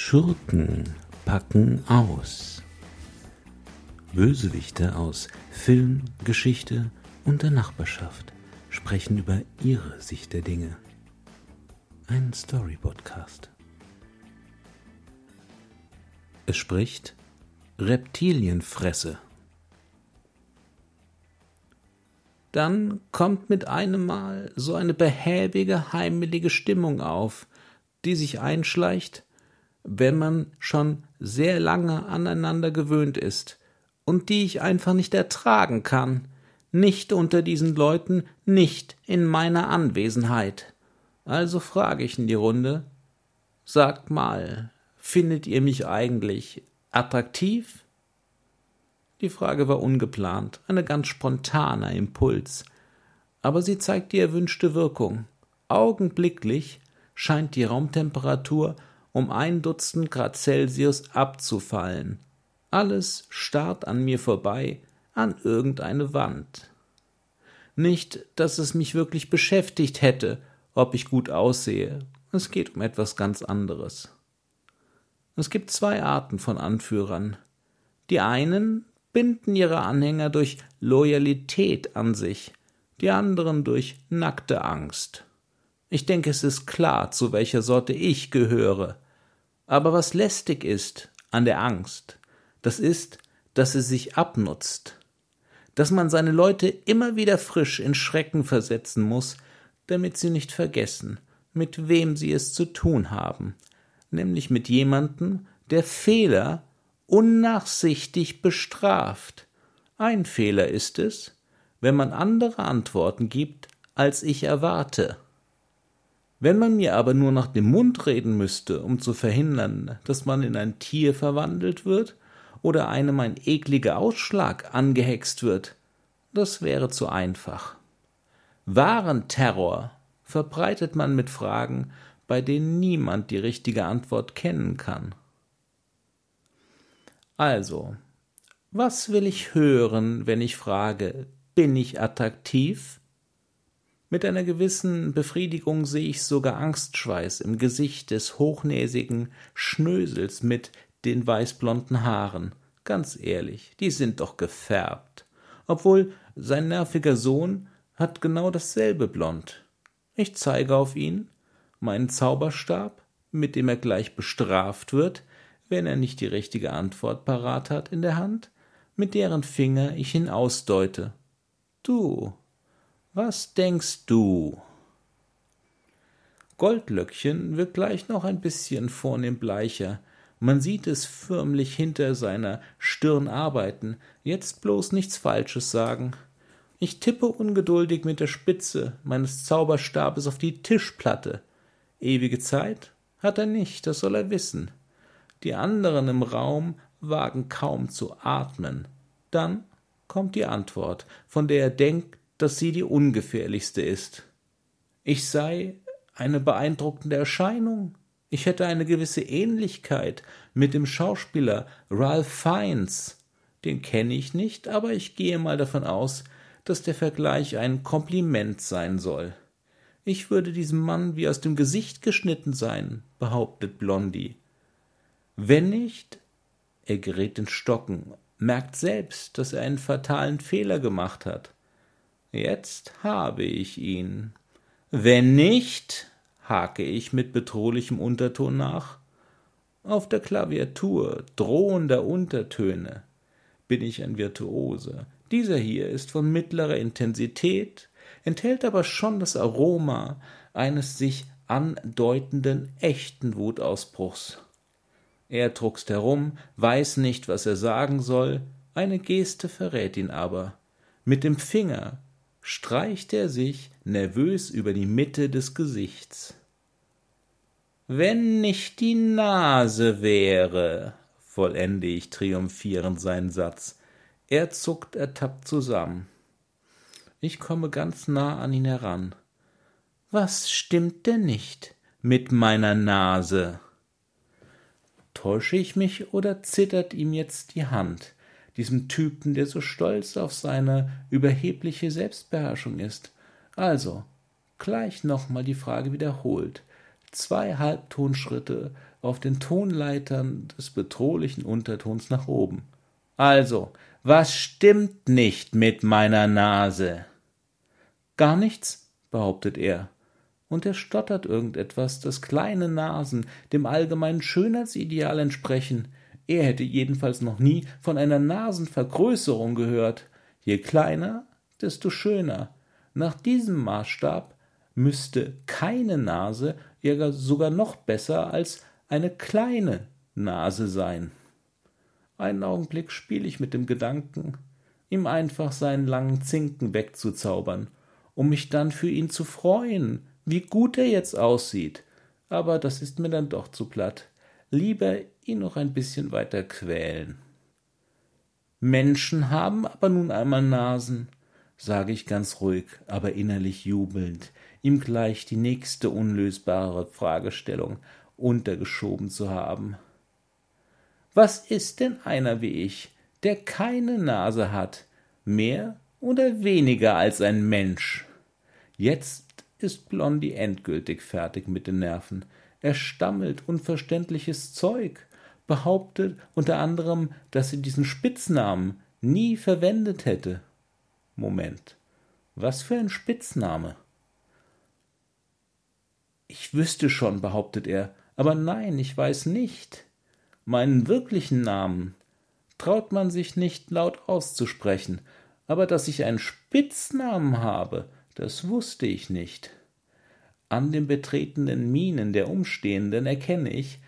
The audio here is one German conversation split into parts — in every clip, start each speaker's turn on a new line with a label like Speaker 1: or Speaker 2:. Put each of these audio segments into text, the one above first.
Speaker 1: Schurken packen aus. Bösewichte aus Film, Geschichte und der Nachbarschaft sprechen über ihre Sicht der Dinge. Ein Story-Podcast. Es spricht Reptilienfresse. Dann kommt mit einem Mal so eine behäbige, heimelige Stimmung auf, die sich einschleicht, wenn man schon sehr lange aneinander gewöhnt ist und die ich einfach nicht ertragen kann, nicht unter diesen Leuten, nicht in meiner Anwesenheit. Also frage ich in die Runde, sagt mal, findet ihr mich eigentlich attraktiv? Die Frage war ungeplant, ein ganz spontaner Impuls, aber sie zeigt die erwünschte Wirkung. Augenblicklich scheint die Raumtemperatur um ein Dutzend Grad Celsius abzufallen. Alles starrt an mir vorbei, an irgendeine Wand. Nicht, dass es mich wirklich beschäftigt hätte, ob ich gut aussehe. Es geht um etwas ganz anderes. Es gibt zwei Arten von Anführern. Die einen binden ihre Anhänger durch Loyalität an sich, die anderen durch nackte Angst. Ich denke, es ist klar, zu welcher Sorte ich gehöre. Aber was lästig ist an der Angst, das ist, dass sie sich abnutzt, dass man seine Leute immer wieder frisch in Schrecken versetzen muss, damit sie nicht vergessen, mit wem sie es zu tun haben, nämlich mit jemandem, der Fehler unnachsichtig bestraft. Ein Fehler ist es, wenn man andere Antworten gibt, als ich erwarte. Wenn man mir aber nur nach dem Mund reden müsste, um zu verhindern, dass man in ein Tier verwandelt wird oder einem ein ekliger Ausschlag angehext wird, das wäre zu einfach. Wahren Terror verbreitet man mit Fragen, bei denen niemand die richtige Antwort kennen kann. Also, was will ich hören, wenn ich frage, bin ich attraktiv? Mit einer gewissen Befriedigung sehe ich sogar Angstschweiß im Gesicht des hochnäsigen Schnösels mit den weißblonden Haaren. Ganz ehrlich, die sind doch gefärbt. Obwohl sein nerviger Sohn hat genau dasselbe Blond. Ich zeige auf ihn, meinen Zauberstab, mit dem er gleich bestraft wird, wenn er nicht die richtige Antwort parat hat in der Hand, mit deren Finger ich ihn ausdeute. Du, was denkst du? Goldlöckchen wird gleich noch ein bisschen vornehm bleicher. Man sieht es förmlich hinter seiner Stirn arbeiten. Jetzt bloß nichts Falsches sagen. Ich tippe ungeduldig mit der Spitze meines Zauberstabes auf die Tischplatte. Ewige Zeit hat er nicht, das soll er wissen. Die anderen im Raum wagen kaum zu atmen. Dann kommt die Antwort, von der er denkt, dass sie die ungefährlichste ist. Ich sei eine beeindruckende Erscheinung. Ich hätte eine gewisse Ähnlichkeit mit dem Schauspieler Ralph Fiennes. Den kenne ich nicht, aber ich gehe mal davon aus, dass der Vergleich ein Kompliment sein soll. Ich würde diesem Mann wie aus dem Gesicht geschnitten sein, behauptet Blondie. Wenn nicht, er gerät in Stocken, merkt selbst, dass er einen fatalen Fehler gemacht hat. Jetzt habe ich ihn. Wenn nicht, hake ich mit bedrohlichem Unterton nach. Auf der Klaviatur drohender Untertöne bin ich ein Virtuose. Dieser hier ist von mittlerer Intensität, enthält aber schon das Aroma eines sich andeutenden echten Wutausbruchs. Er druckst herum, weiß nicht, was er sagen soll, eine Geste verrät ihn aber. Mit dem Finger streicht er sich nervös über die Mitte des Gesichts. Wenn nicht die Nase wäre, vollende ich triumphierend seinen Satz. Er zuckt ertappt zusammen. Ich komme ganz nah an ihn heran. Was stimmt denn nicht mit meiner Nase? Täusche ich mich oder zittert ihm jetzt die Hand? Diesem Typen, der so stolz auf seine überhebliche Selbstbeherrschung ist. Also, gleich nochmal die Frage wiederholt. Zwei Halbtonschritte auf den Tonleitern des bedrohlichen Untertons nach oben. Also, was stimmt nicht mit meiner Nase? Gar nichts, behauptet er, und er stottert irgendetwas, dass kleine Nasen dem allgemeinen Schönheitsideal entsprechen. Er hätte jedenfalls noch nie von einer Nasenvergrößerung gehört. Je kleiner, desto schöner. Nach diesem Maßstab müsste keine Nase sogar noch besser als eine kleine Nase sein. Einen Augenblick spiele ich mit dem Gedanken, ihm einfach seinen langen Zinken wegzuzaubern, um mich dann für ihn zu freuen, wie gut er jetzt aussieht. Aber das ist mir dann doch zu platt. Lieber ihn noch ein bisschen weiter quälen. Menschen haben aber nun einmal Nasen, sage ich ganz ruhig, aber innerlich jubelnd, ihm gleich die nächste unlösbare Fragestellung untergeschoben zu haben. Was ist denn einer wie ich, der keine Nase hat, mehr oder weniger als ein Mensch? Jetzt ist Blondie endgültig fertig mit den Nerven. Er stammelt unverständliches Zeug, behauptet unter anderem, dass sie diesen Spitznamen nie verwendet hätte. Moment. Was für ein Spitzname? Ich wüsste schon, behauptet er, aber nein, ich weiß nicht. Meinen wirklichen Namen traut man sich nicht laut auszusprechen, aber dass ich einen Spitznamen habe, das wusste ich nicht. An den betretenen Mienen der Umstehenden erkenne ich,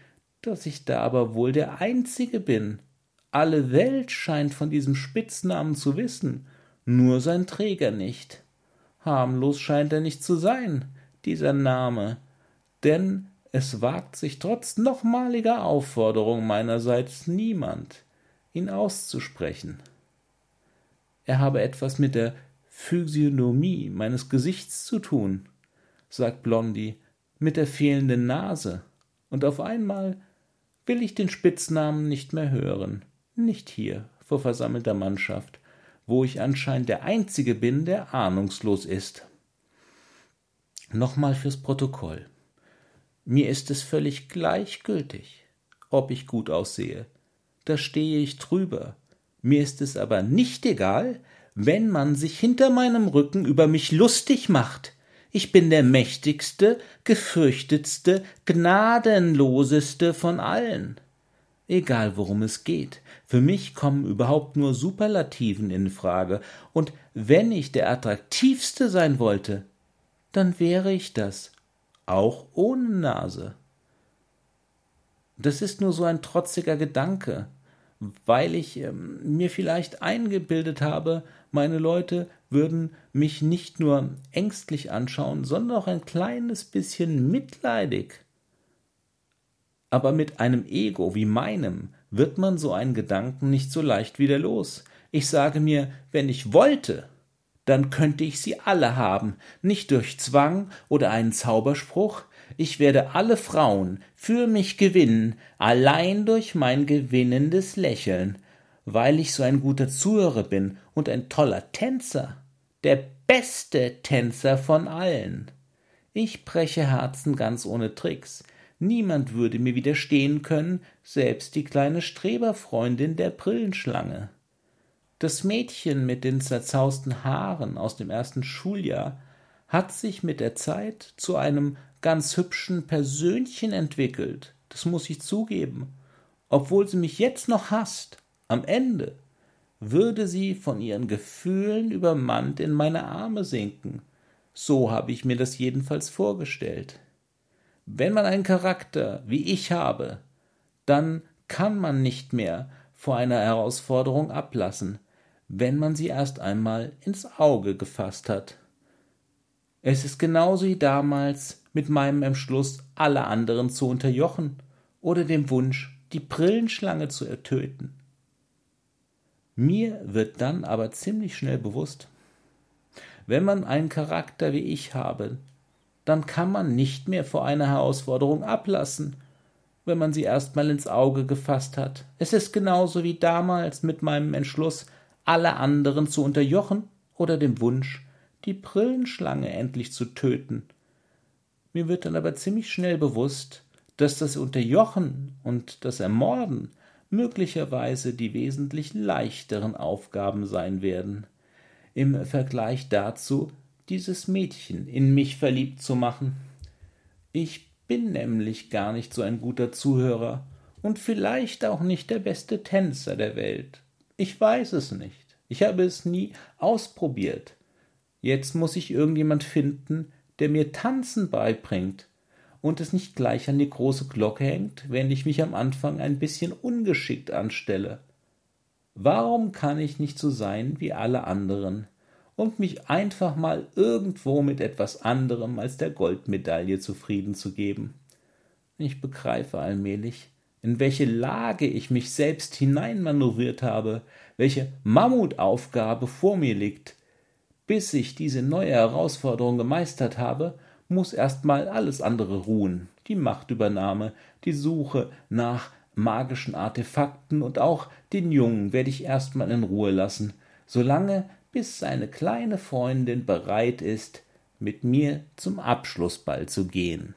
Speaker 1: dass ich da aber wohl der Einzige bin. Alle Welt scheint von diesem Spitznamen zu wissen, nur sein Träger nicht. Harmlos scheint er nicht zu sein, dieser Name, denn es wagt sich trotz nochmaliger Aufforderung meinerseits niemand, ihn auszusprechen. Er habe etwas mit der Physiognomie meines Gesichts zu tun, sagt Blondie, mit der fehlenden Nase, und auf einmal will ich den Spitznamen nicht mehr hören, nicht hier vor versammelter Mannschaft, wo ich anscheinend der Einzige bin, der ahnungslos ist. Nochmal fürs Protokoll. Mir ist es völlig gleichgültig, ob ich gut aussehe. Da stehe ich drüber. Mir ist es aber nicht egal, wenn man sich hinter meinem Rücken über mich lustig macht. Ich bin der mächtigste, gefürchtetste, gnadenloseste von allen. Egal worum es geht, für mich kommen überhaupt nur Superlativen in Frage, und wenn ich der attraktivste sein wollte, dann wäre ich das, auch ohne Nase. Das ist nur so ein trotziger Gedanke, weil ich ähm, mir vielleicht eingebildet habe, meine Leute würden mich nicht nur ängstlich anschauen, sondern auch ein kleines bisschen mitleidig. Aber mit einem Ego wie meinem wird man so einen Gedanken nicht so leicht wieder los. Ich sage mir, wenn ich wollte, dann könnte ich sie alle haben, nicht durch Zwang oder einen Zauberspruch, ich werde alle Frauen für mich gewinnen, allein durch mein gewinnendes Lächeln, weil ich so ein guter Zuhörer bin und ein toller Tänzer, der beste Tänzer von allen. Ich breche Herzen ganz ohne Tricks, niemand würde mir widerstehen können, selbst die kleine Streberfreundin der Brillenschlange. Das Mädchen mit den zerzausten Haaren aus dem ersten Schuljahr hat sich mit der Zeit zu einem ganz hübschen Persönchen entwickelt, das muss ich zugeben. Obwohl sie mich jetzt noch hasst, am Ende würde sie von ihren Gefühlen übermannt in meine Arme sinken. So habe ich mir das jedenfalls vorgestellt. Wenn man einen Charakter wie ich habe, dann kann man nicht mehr vor einer Herausforderung ablassen, wenn man sie erst einmal ins Auge gefasst hat. Es ist genauso wie damals mit meinem Entschluss, alle anderen zu unterjochen oder dem Wunsch, die Brillenschlange zu ertöten. Mir wird dann aber ziemlich schnell bewusst, wenn man einen Charakter wie ich habe, dann kann man nicht mehr vor einer Herausforderung ablassen, wenn man sie erstmal ins Auge gefasst hat. Es ist genauso wie damals mit meinem Entschluss, alle anderen zu unterjochen oder dem Wunsch, die Brillenschlange endlich zu töten. Mir wird dann aber ziemlich schnell bewusst, dass das Unterjochen und das Ermorden möglicherweise die wesentlich leichteren Aufgaben sein werden. Im Vergleich dazu dieses Mädchen in mich verliebt zu machen. Ich bin nämlich gar nicht so ein guter Zuhörer und vielleicht auch nicht der beste Tänzer der Welt. Ich weiß es nicht. Ich habe es nie ausprobiert. Jetzt muss ich irgendjemand finden, der mir Tanzen beibringt und es nicht gleich an die große Glocke hängt, wenn ich mich am Anfang ein bisschen ungeschickt anstelle. Warum kann ich nicht so sein wie alle anderen und mich einfach mal irgendwo mit etwas anderem als der Goldmedaille zufrieden zu geben? Ich begreife allmählich, in welche Lage ich mich selbst hineinmanövriert habe, welche Mammutaufgabe vor mir liegt. Bis ich diese neue Herausforderung gemeistert habe, muss erstmal alles andere ruhen, die Machtübernahme, die Suche nach magischen Artefakten und auch den Jungen werde ich erstmal in Ruhe lassen, solange bis seine kleine Freundin bereit ist, mit mir zum Abschlussball zu gehen.